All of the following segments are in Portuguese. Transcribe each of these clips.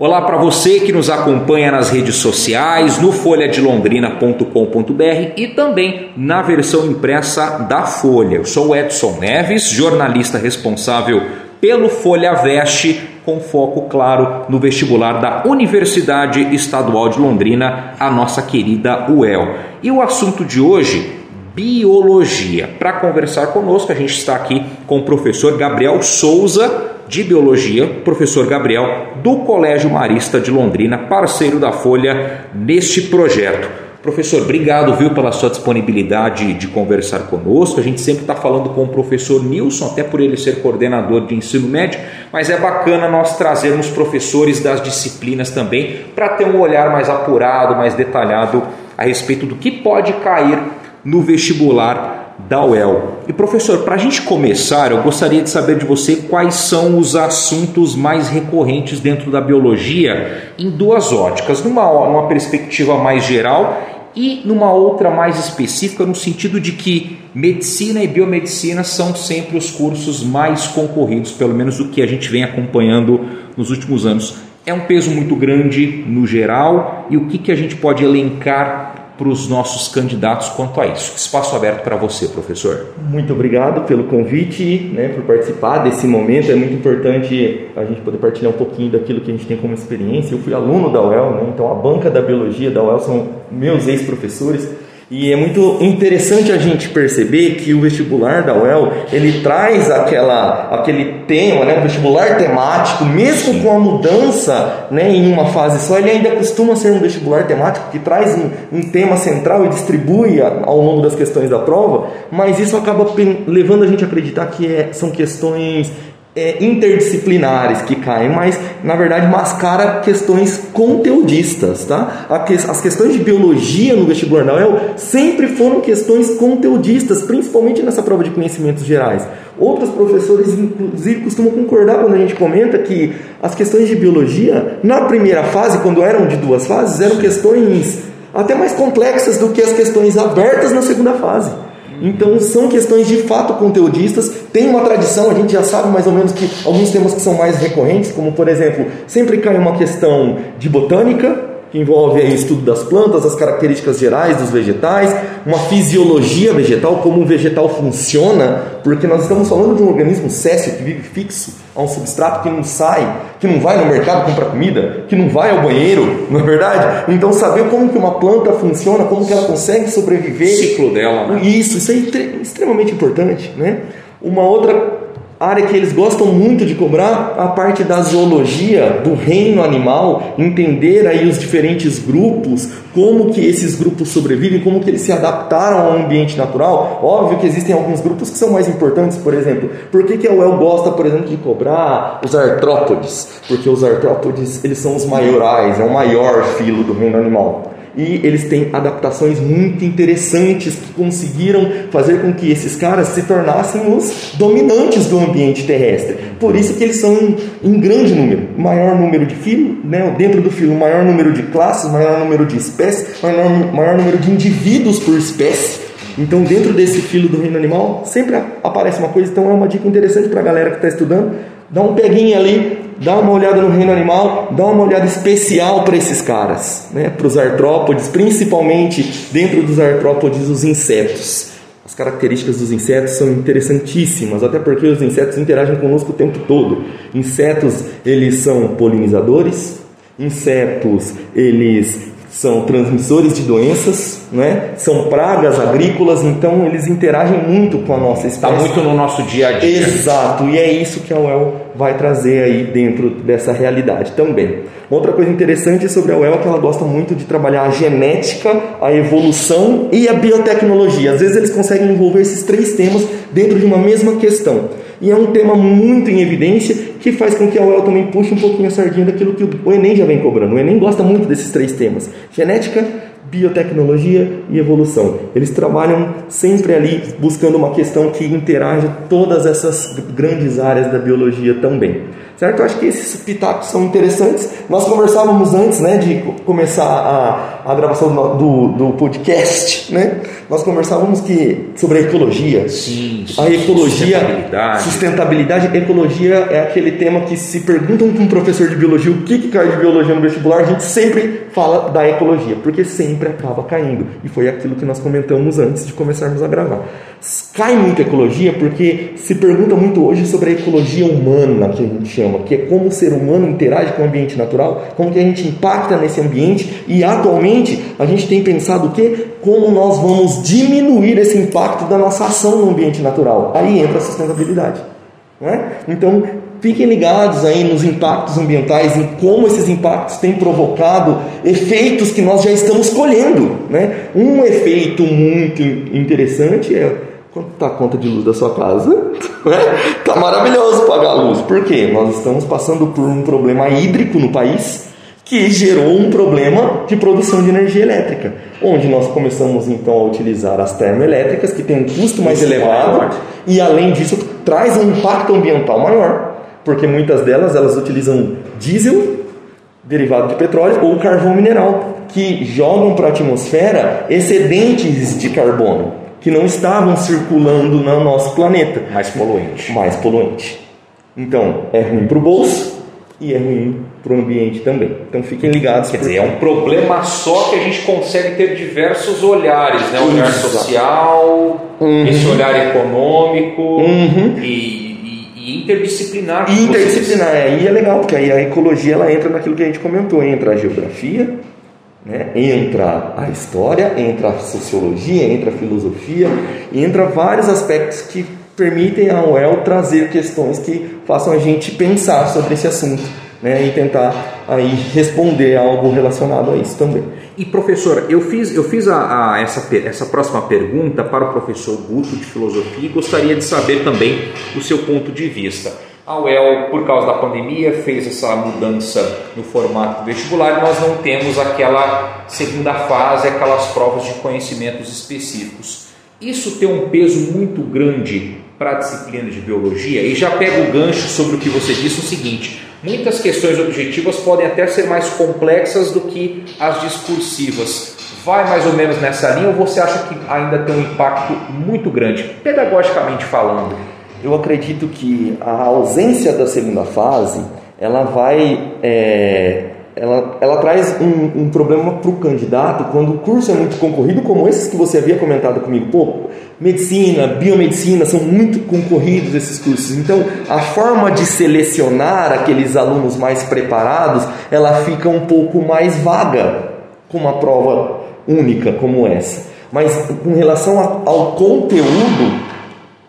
Olá para você que nos acompanha nas redes sociais, no folhadilondrina.com.br e também na versão impressa da Folha. Eu sou Edson Neves, jornalista responsável pelo Folha Veste, com foco, claro, no vestibular da Universidade Estadual de Londrina, a nossa querida UEL. E o assunto de hoje, biologia. Para conversar conosco, a gente está aqui com o professor Gabriel Souza, de Biologia, professor Gabriel, do Colégio Marista de Londrina, parceiro da Folha neste projeto. Professor, obrigado, viu, pela sua disponibilidade de conversar conosco. A gente sempre está falando com o professor Nilson, até por ele ser coordenador de ensino médio, mas é bacana nós trazermos professores das disciplinas também para ter um olhar mais apurado, mais detalhado a respeito do que pode cair no vestibular da UEL. E professor, para a gente começar, eu gostaria de saber de você quais são os assuntos mais recorrentes dentro da biologia em duas óticas, numa, numa perspectiva mais geral e numa outra mais específica, no sentido de que medicina e biomedicina são sempre os cursos mais concorridos, pelo menos do que a gente vem acompanhando nos últimos anos. É um peso muito grande no geral e o que, que a gente pode elencar para os nossos candidatos quanto a isso. Espaço aberto para você, professor. Muito obrigado pelo convite, né, por participar desse momento. É muito importante a gente poder partilhar um pouquinho daquilo que a gente tem como experiência. Eu fui aluno da UEL, né, então a banca da biologia da UEL são meus ex-professores. E é muito interessante a gente perceber que o vestibular da UEL, ele traz aquela, aquele tema, né, o vestibular temático, mesmo com a mudança né, em uma fase só, ele ainda costuma ser um vestibular temático que traz um, um tema central e distribui ao longo das questões da prova, mas isso acaba levando a gente a acreditar que é, são questões é, interdisciplinares que caem, mas na verdade mascara questões conteudistas, tá? As questões de biologia no vestibular da UEL sempre foram questões conteudistas, principalmente nessa prova de conhecimentos gerais. Outros professores, inclusive, costumam concordar quando a gente comenta que as questões de biologia, na primeira fase, quando eram de duas fases, eram questões até mais complexas do que as questões abertas na segunda fase. Então são questões de fato conteudistas. Tem uma tradição, a gente já sabe mais ou menos que alguns temas que são mais recorrentes, como por exemplo, sempre cai uma questão de botânica, que envolve o estudo das plantas, as características gerais dos vegetais, uma fisiologia vegetal, como um vegetal funciona, porque nós estamos falando de um organismo céssio que vive fixo a um substrato que não sai, que não vai no mercado comprar comida, que não vai ao banheiro, não é verdade? Então saber como que uma planta funciona, como que ela consegue sobreviver, o ciclo dela, né? Isso, isso é extremamente importante, né? Uma outra área que eles gostam muito de cobrar a parte da zoologia do reino animal, entender aí os diferentes grupos, como que esses grupos sobrevivem, como que eles se adaptaram ao ambiente natural. Óbvio que existem alguns grupos que são mais importantes, por exemplo, por que, que a UEL gosta, por exemplo, de cobrar os artrópodes? Porque os artrópodes, eles são os maiorais, é o maior filo do reino animal e eles têm adaptações muito interessantes que conseguiram fazer com que esses caras se tornassem os dominantes do ambiente terrestre. Por isso que eles são em, grande número, maior número de filo, né? dentro do filo, maior número de classes, maior número de espécies, maior, maior número de indivíduos por espécie. Então, dentro desse filo do reino animal, sempre aparece uma coisa. Então, é uma dica interessante para a galera que está estudando. Dá um peguinho ali dá uma olhada no reino animal, dá uma olhada especial para esses caras, né? para os artrópodes, principalmente dentro dos artrópodes, os insetos. As características dos insetos são interessantíssimas, até porque os insetos interagem conosco o tempo todo. Insetos, eles são polinizadores, insetos, eles são transmissores de doenças, né? são pragas agrícolas, então eles interagem muito com a nossa espécie. Está muito no nosso dia a dia. Exato, e é isso que a UEL vai trazer aí dentro dessa realidade também. Outra coisa interessante sobre a UEL é que ela gosta muito de trabalhar a genética, a evolução e a biotecnologia. Às vezes eles conseguem envolver esses três temas dentro de uma mesma questão. E é um tema muito em evidência que faz com que a UEL também puxe um pouquinho a sardinha daquilo que o Enem já vem cobrando. O Enem gosta muito desses três temas: genética, biotecnologia e evolução. Eles trabalham sempre ali buscando uma questão que interaja todas essas grandes áreas da biologia também. Certo? Eu acho que esses pitacos são interessantes. Nós conversávamos antes né, de começar a, a gravação do, do, do podcast, né? nós conversávamos que sobre a ecologia. Sim, a ecologia, sustentabilidade. sustentabilidade, ecologia é aquele tema que se perguntam para um professor de biologia o que, que cai de biologia no vestibular, a gente sempre fala da ecologia, porque sempre acaba caindo. E foi aquilo que nós comentamos antes de começarmos a gravar. Cai muito ecologia porque se pergunta muito hoje sobre a ecologia humana, que a gente chama, que é como o ser humano interage com o ambiente natural, como que a gente impacta nesse ambiente e atualmente a gente tem pensado o que? Como nós vamos diminuir esse impacto da nossa ação no ambiente natural. Aí entra a sustentabilidade. É? Então, fiquem ligados aí nos impactos ambientais, em como esses impactos têm provocado efeitos que nós já estamos colhendo. Né? Um efeito muito interessante é Quanto está a conta de luz da sua casa? Está maravilhoso pagar a luz. Por quê? Nós estamos passando por um problema hídrico no país que gerou um problema de produção de energia elétrica, onde nós começamos então a utilizar as termoelétricas, que tem um custo mais elevado e além disso traz um impacto ambiental maior, porque muitas delas elas utilizam diesel derivado de petróleo ou carvão mineral, que jogam para a atmosfera excedentes de carbono que não estavam circulando no nosso planeta. Mais poluente. Mais poluente. Então, é ruim para o bolso e é ruim para o ambiente também. Então, fiquem ligados. Quer dizer, é um problema só que a gente consegue ter diversos olhares, né? O olhar social, uhum. esse olhar econômico uhum. e, e, interdisciplinar. Interdisciplinar, aí é legal, porque aí a ecologia ela entra naquilo que a gente comentou, entra a geografia, né? Entra a história, entra a sociologia, entra a filosofia, entra vários aspectos que permitem a UEL trazer questões que façam a gente pensar sobre esse assunto né? e tentar aí responder algo relacionado a isso também. E professora, eu fiz, eu fiz a, a, essa, essa próxima pergunta para o professor Guto de Filosofia e gostaria de saber também o seu ponto de vista. A UEL, por causa da pandemia, fez essa mudança no formato vestibular e nós não temos aquela segunda fase, aquelas provas de conhecimentos específicos. Isso tem um peso muito grande para a disciplina de biologia e já pega o gancho sobre o que você disse o seguinte: muitas questões objetivas podem até ser mais complexas do que as discursivas. Vai mais ou menos nessa linha ou você acha que ainda tem um impacto muito grande, pedagogicamente falando? Eu acredito que a ausência da segunda fase ela vai é, ela, ela traz um, um problema para o candidato quando o curso é muito concorrido, como esses que você havia comentado comigo. Pô, medicina, biomedicina são muito concorridos esses cursos. Então, a forma de selecionar aqueles alunos mais preparados, ela fica um pouco mais vaga com uma prova única como essa. Mas com relação a, ao conteúdo,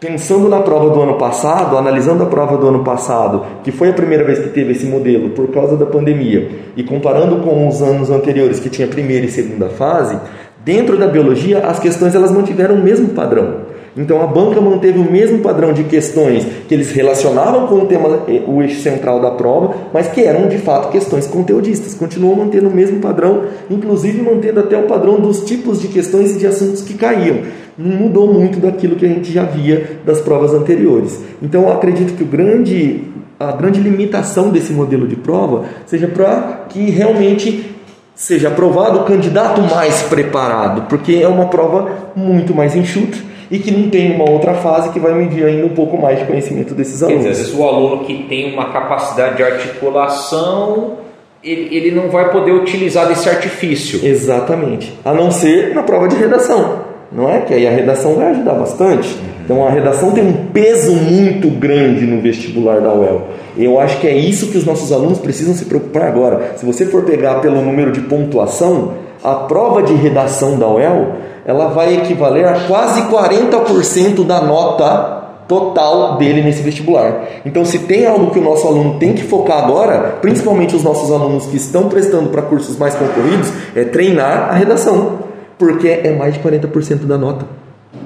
Pensando na prova do ano passado, analisando a prova do ano passado, que foi a primeira vez que teve esse modelo por causa da pandemia, e comparando com os anos anteriores que tinha primeira e segunda fase, dentro da biologia as questões elas mantiveram o mesmo padrão. Então a banca manteve o mesmo padrão de questões que eles relacionavam com o tema, eh, o eixo central da prova, mas que eram de fato questões conteudistas. Continuou mantendo o mesmo padrão, inclusive mantendo até o padrão dos tipos de questões e de assuntos que caíam. Não mudou muito daquilo que a gente já via das provas anteriores. Então eu acredito que o grande, a grande limitação desse modelo de prova seja para que realmente seja aprovado o candidato mais preparado, porque é uma prova muito mais enxuta e que não tem uma outra fase que vai medir ainda um pouco mais de conhecimento desses alunos. Quer dizer, às vezes o aluno que tem uma capacidade de articulação, ele, ele não vai poder utilizar desse artifício. Exatamente. A não ser na prova de redação, não é? Que aí a redação vai ajudar bastante. Então a redação tem um peso muito grande no vestibular da UEL. Eu acho que é isso que os nossos alunos precisam se preocupar agora. Se você for pegar pelo número de pontuação, a prova de redação da UEL ela vai equivaler a quase 40% da nota total dele nesse vestibular. Então, se tem algo que o nosso aluno tem que focar agora, principalmente os nossos alunos que estão prestando para cursos mais concorridos, é treinar a redação, porque é mais de 40% da nota,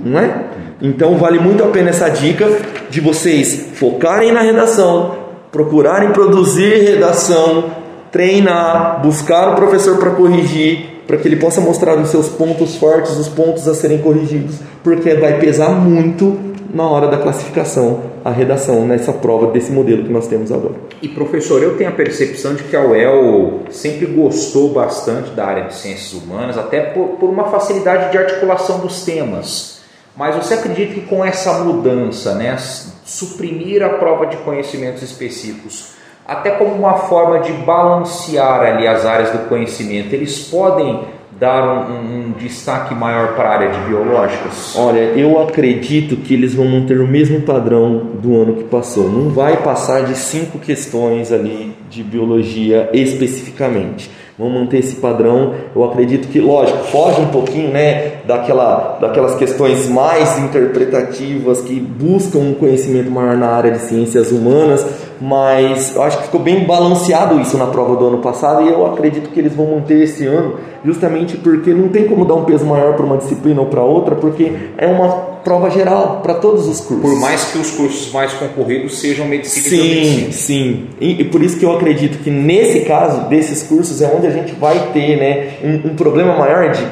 não é? Então, vale muito a pena essa dica de vocês focarem na redação, procurarem produzir redação, treinar, buscar o professor para corrigir para que ele possa mostrar os seus pontos fortes, os pontos a serem corrigidos, porque vai pesar muito na hora da classificação, a redação nessa prova desse modelo que nós temos agora. E professor, eu tenho a percepção de que a UEL sempre gostou bastante da área de ciências humanas, até por, por uma facilidade de articulação dos temas. Mas você acredita que com essa mudança, né, suprimir a prova de conhecimentos específicos, até como uma forma de balancear ali as áreas do conhecimento, eles podem dar um, um, destaque maior para a área de biológicas? Olha, eu acredito que eles vão manter o mesmo padrão do ano que passou. Não vai passar de cinco questões ali de biologia especificamente vão manter esse padrão. Eu acredito que, lógico, foge um pouquinho né, daquela, daquelas questões mais interpretativas que buscam um conhecimento maior na área de ciências humanas, mas eu acho que ficou bem balanceado isso na prova do ano passado e eu acredito que eles vão manter esse ano, justamente porque não tem como dar um peso maior para uma disciplina ou para outra, porque é uma prova geral para todos os cursos. Por mais que os cursos mais concorridos sejam medicina sim, e biomedicina. Sim, e, e por isso que eu acredito que nesse caso desses cursos é onde a gente vai ter né, um, um problema maior de,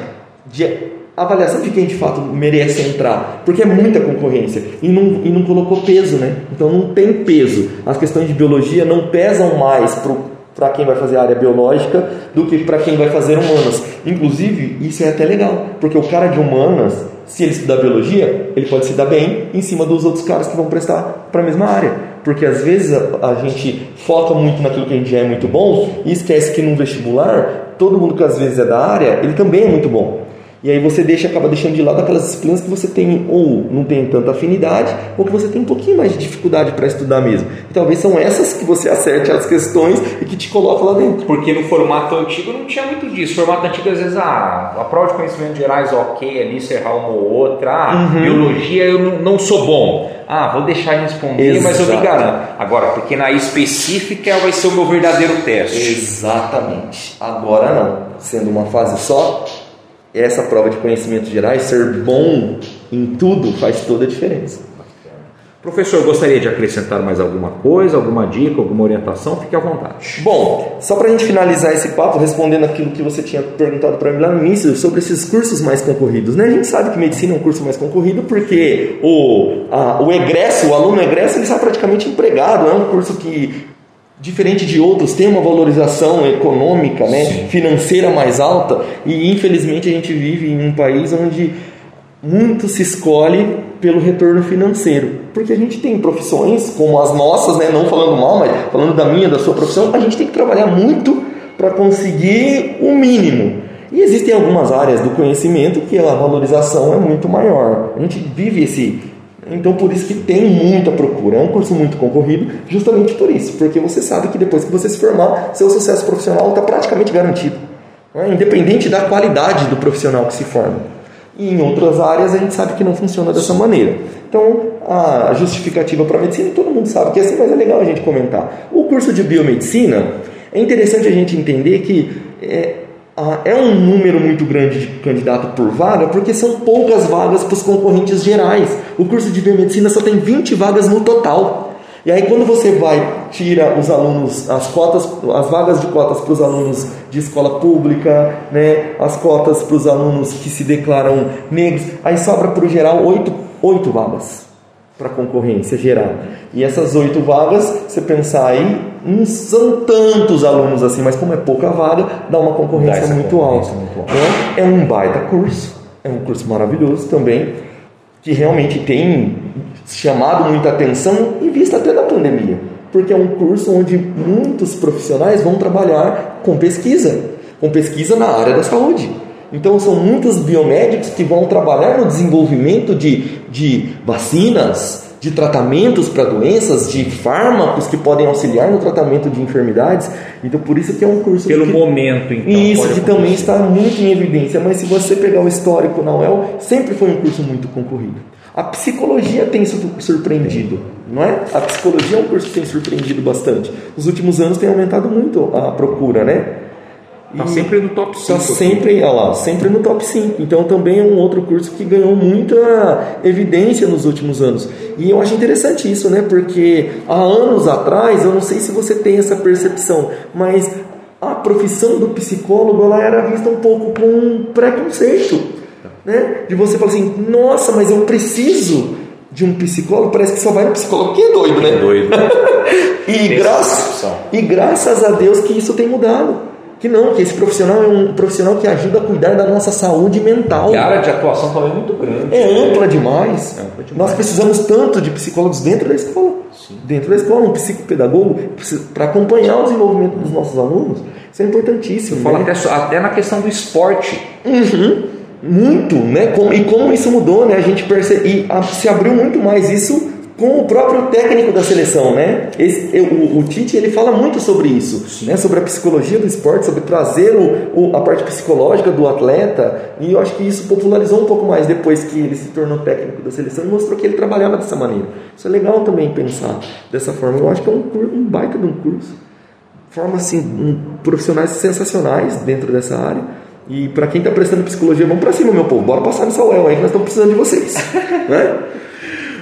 de avaliação de quem de fato merece entrar, porque é muita concorrência e não, e não colocou peso, né? Então não tem peso. As questões de biologia não pesam mais para quem vai fazer a área biológica do que para quem vai fazer humanas. Inclusive, isso é até legal, porque o cara de humanas se ele estudar biologia, ele pode se dar bem em cima dos outros caras que vão prestar para a mesma área. Porque às vezes a, a, gente foca muito naquilo que a gente já é muito bom e esquece que no vestibular, todo mundo que às vezes é da área, ele também é muito bom. E aí você deixa, acaba deixando de lado aquelas disciplinas que você tem ou não tem tanta afinidade, ou que você tem um pouquinho mais de dificuldade para estudar mesmo. E talvez são essas que você acerte as questões e que te coloca lá dentro. Porque no formato antigo não tinha muito disso. Formato antigo, às vezes, ah, a prova de conhecimentos gerais, ok, ali você errar uma ou outra. Ah, uhum. biologia eu não, não, sou bom. Ah, vou deixar de responder, Exato. mas eu me garanto. Agora, porque na específica vai ser o meu verdadeiro teste. Exatamente. Agora não. Sendo uma fase só, essa prova de conhecimentos gerais, ser bom em tudo, faz toda a diferença. Professor, gostaria de acrescentar mais alguma coisa, alguma dica, alguma orientação? Fique à vontade. Bom, só para a gente finalizar esse papo, respondendo aquilo que você tinha perguntado para mim lá no início, sobre esses cursos mais concorridos. Né? A gente sabe que medicina é um curso mais concorrido porque o, a, o egresso, o aluno egresso, ele está praticamente empregado. É um curso que diferente de outros, tem uma valorização econômica, né, financeira mais alta, e infelizmente a gente vive em um país onde muito se escolhe pelo retorno financeiro, porque a gente tem profissões como as nossas, né, não falando mal, mas falando da minha, da sua profissão, a gente tem que trabalhar muito para conseguir o mínimo. E existem algumas áreas do conhecimento que a valorização é muito maior. A gente vive esse então, por isso que tem muita procura. É um curso muito concorrido, justamente por isso, porque você sabe que depois que você se formar, seu sucesso profissional está praticamente garantido, né? independente da qualidade do profissional que se forma. E em outras áreas a gente sabe que não funciona dessa maneira. Então, a justificativa para a medicina, todo mundo sabe que é assim, mas é legal a gente comentar. O curso de biomedicina, é interessante a gente entender que é, é um número muito grande de candidato por vaga, porque são poucas vagas para os concorrentes gerais. O curso de biomedicina só tem 20 vagas no total. E aí quando você vai tira os alunos as cotas, as vagas de cotas para os alunos de escola pública, né, as cotas para os alunos que se declaram negros, aí sobra para o geral oito, oito vagas para concorrência geral. E essas oito vagas, você pensar aí, não são tantos alunos assim, mas como é pouca vaga, dá uma concorrência dá muito alta. Muito alta. Né? É um baita curso, é um curso maravilhoso também, que realmente tem chamado muita atenção em vista até da pandemia, porque é um curso onde muitos profissionais vão trabalhar com pesquisa, com pesquisa na área da saúde. Então são muitos biomédicos que vão trabalhar no desenvolvimento de, de vacinas, de tratamentos para doenças, de fármacos que podem auxiliar no tratamento de enfermidades. Então, por isso que é um curso pelo que, momento, então. Isso que também está muito em evidência. Mas se você pegar o histórico na UEL, sempre foi um curso muito concorrido. A psicologia tem surpreendido, não é? A psicologia é um curso que tem surpreendido bastante. Nos últimos anos tem aumentado muito a procura, né? Está sempre no top 5. Está sempre, olha lá, sempre no top 5. Então também é um outro curso que ganhou muita evidência nos últimos anos. E eu acho interessante isso, né? Porque há anos atrás, eu não sei se você tem essa percepção, mas a profissão do psicólogo ela era vista um pouco com preconceito. Né? De você falar assim, nossa, mas eu preciso de um psicólogo, parece que só vai no psicólogo que é doido, né? É doido. e, graças, e graças a Deus que isso tem mudado. Que não, que esse profissional é um profissional que ajuda a cuidar da nossa saúde mental. E a área de atuação também é muito grande. É ampla demais. É ampla demais. Nós precisamos tanto de psicólogos dentro da escola. Sim. Dentro da escola, um psicopedagogo para acompanhar o desenvolvimento dos nossos alunos. Isso é importantíssimo. Fala né? até, até na questão do esporte. Uhum. Muito, né? e como isso mudou, né? A gente percebe, e se abriu muito mais isso com o próprio técnico da seleção, né? Esse, o, o, Tite ele fala muito sobre isso, né? Sobre a psicologia do esporte, sobre trazer o, o, a parte psicológica do atleta. E eu acho que isso popularizou um pouco mais depois que ele se tornou técnico da seleção e mostrou que ele trabalhava dessa maneira. Isso é legal também pensar dessa forma. Eu acho que é um, um baita de um curso. Forma assim um, profissionais sensacionais dentro dessa área. E para quem está prestando psicologia, vamos para cima, meu povo. Bora passar nessa UEL aí que nós estamos precisando de vocês, né?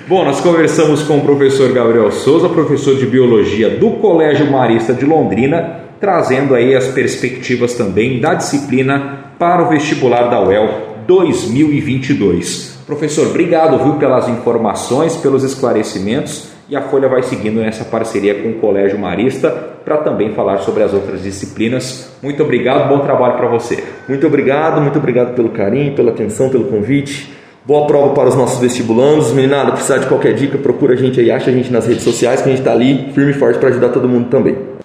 Bom, nós conversamos com o professor Gabriel Souza, professor de Biologia do Colégio Marista de Londrina, trazendo aí as perspectivas também da disciplina para o vestibular da UEL 2022. Professor, obrigado viu, pelas informações, pelos esclarecimentos e a Folha vai seguindo nessa parceria com o Colégio Marista para também falar sobre as outras disciplinas. Muito obrigado, bom trabalho para você. Muito obrigado, muito obrigado pelo carinho, pela atenção, pelo convite. Boa prova para os nossos vestibulandos. Meninada, precisar de qualquer dica, procura a gente aí, acha a gente nas redes sociais, que a gente está ali firme e forte para ajudar todo mundo também.